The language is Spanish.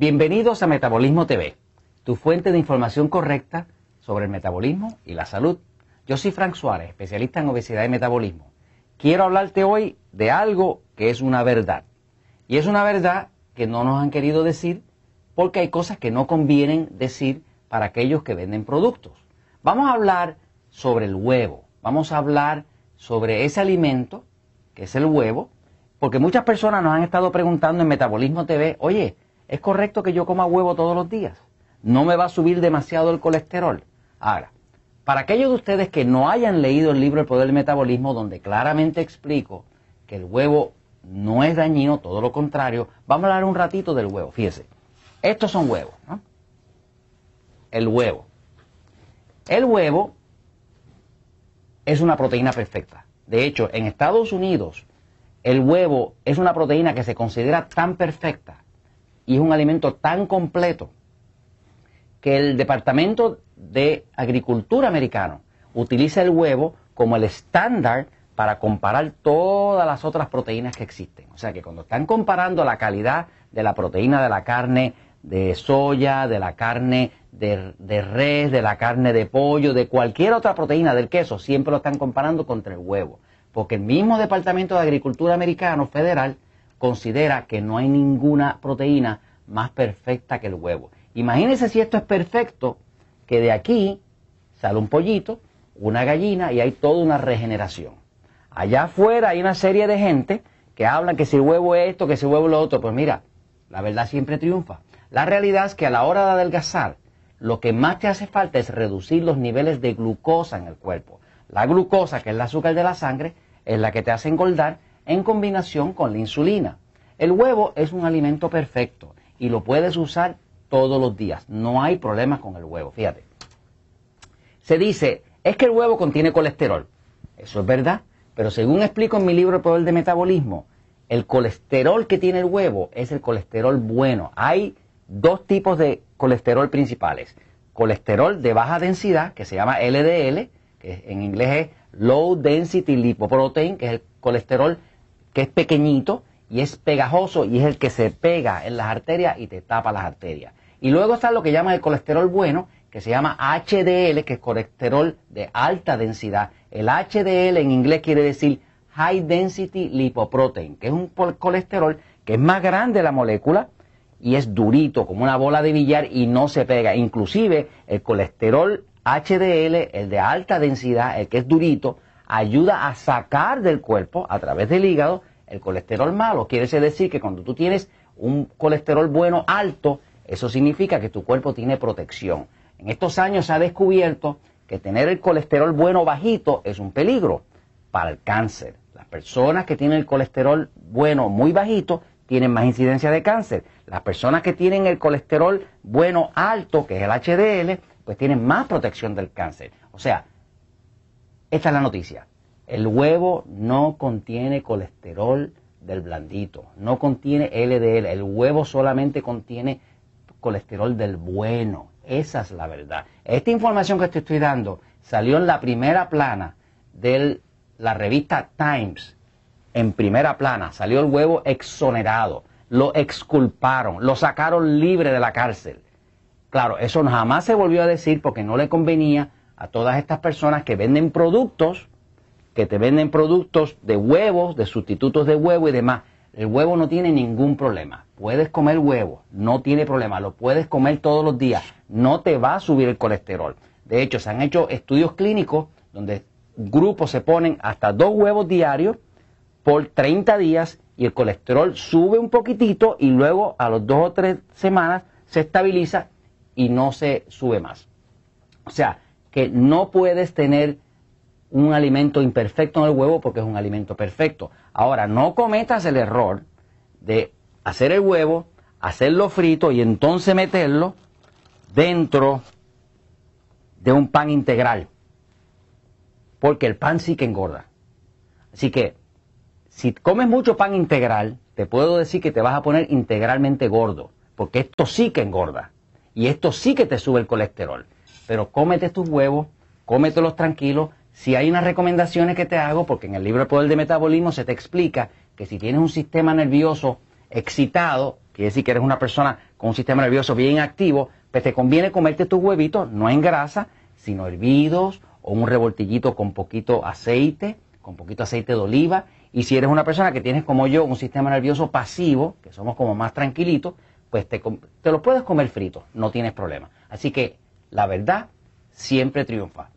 Bienvenidos a Metabolismo TV, tu fuente de información correcta sobre el metabolismo y la salud. Yo soy Frank Suárez, especialista en obesidad y metabolismo. Quiero hablarte hoy de algo que es una verdad. Y es una verdad que no nos han querido decir porque hay cosas que no convienen decir para aquellos que venden productos. Vamos a hablar sobre el huevo. Vamos a hablar sobre ese alimento, que es el huevo, porque muchas personas nos han estado preguntando en Metabolismo TV, oye, ¿es correcto que yo coma huevo todos los días? ¿No me va a subir demasiado el colesterol? Ahora, para aquellos de ustedes que no hayan leído el libro El Poder del Metabolismo, donde claramente explico que el huevo no es dañino, todo lo contrario, vamos a hablar un ratito del huevo. Fíjese, estos son huevos, ¿no? El huevo. El huevo es una proteína perfecta. De hecho, en Estados Unidos, el huevo es una proteína que se considera tan perfecta y es un alimento tan completo que el Departamento de Agricultura americano utiliza el huevo como el estándar para comparar todas las otras proteínas que existen. O sea que cuando están comparando la calidad de la proteína de la carne de soya, de la carne de, de, res, de la carne de pollo, de cualquier otra proteína del queso, siempre lo están comparando contra el huevo porque el mismo Departamento de Agricultura americano federal considera que no hay ninguna proteína más perfecta que el huevo. Imagínense si esto es perfecto, que de aquí sale un pollito, una gallina y hay toda una regeneración. Allá afuera hay una serie de gente que hablan que si el huevo es esto, que si el huevo es lo otro. Pues mira, la verdad siempre triunfa. La realidad es que a la hora de adelgazar, lo que más te hace falta es reducir los niveles de glucosa en el cuerpo. La glucosa, que es el azúcar de la sangre, es la que te hace engordar en combinación con la insulina. El huevo es un alimento perfecto y lo puedes usar todos los días. No hay problemas con el huevo, fíjate. Se dice, es que el huevo contiene colesterol. Eso es verdad, pero según explico en mi libro El Poder de Metabolismo, el colesterol que tiene el huevo es el colesterol bueno. Hay dos tipos de colesterol principales. Colesterol de baja densidad, que se llama LDL, que en inglés es Low Density Lipoprotein, que es el colesterol que es pequeñito y es pegajoso y es el que se pega en las arterias y te tapa las arterias. Y luego está lo que llaman el colesterol bueno, que se llama HDL, que es colesterol de alta densidad. El HDL en inglés quiere decir High Density Lipoprotein, que es un colesterol que es más grande la molécula y es durito, como una bola de billar y no se pega. Inclusive el colesterol HDL, el de alta densidad, el que es durito, ayuda a sacar del cuerpo a través del hígado el colesterol malo. Quiere decir que cuando tú tienes un colesterol bueno alto, eso significa que tu cuerpo tiene protección. En estos años se ha descubierto que tener el colesterol bueno bajito es un peligro para el cáncer. Las personas que tienen el colesterol bueno muy bajito tienen más incidencia de cáncer. Las personas que tienen el colesterol bueno alto, que es el HDL, pues tienen más protección del cáncer. O sea, esta es la noticia. El huevo no contiene colesterol del blandito, no contiene LDL, el huevo solamente contiene colesterol del bueno. Esa es la verdad. Esta información que te estoy dando salió en la primera plana de la revista Times. En primera plana salió el huevo exonerado, lo exculparon, lo sacaron libre de la cárcel. Claro, eso jamás se volvió a decir porque no le convenía a todas estas personas que venden productos, que te venden productos de huevos, de sustitutos de huevo y demás. El huevo no tiene ningún problema. Puedes comer huevo, no tiene problema. Lo puedes comer todos los días. No te va a subir el colesterol. De hecho, se han hecho estudios clínicos donde grupos se ponen hasta dos huevos diarios por 30 días y el colesterol sube un poquitito y luego a los dos o tres semanas se estabiliza y no se sube más. O sea, que no puedes tener un alimento imperfecto en el huevo porque es un alimento perfecto. Ahora, no cometas el error de hacer el huevo, hacerlo frito y entonces meterlo dentro de un pan integral. Porque el pan sí que engorda. Así que, si comes mucho pan integral, te puedo decir que te vas a poner integralmente gordo, porque esto sí que engorda. Y esto sí que te sube el colesterol. Pero cómete tus huevos, cómetelos tranquilos. Si hay unas recomendaciones que te hago, porque en el libro El Poder de Metabolismo se te explica que si tienes un sistema nervioso excitado, quiere decir que eres una persona con un sistema nervioso bien activo, pues te conviene comerte tus huevitos no en grasa, sino hervidos o un revoltillito con poquito aceite, con poquito aceite de oliva. Y si eres una persona que tienes como yo un sistema nervioso pasivo, que somos como más tranquilitos, pues te, te lo puedes comer frito, no tienes problema. Así que la verdad siempre triunfa.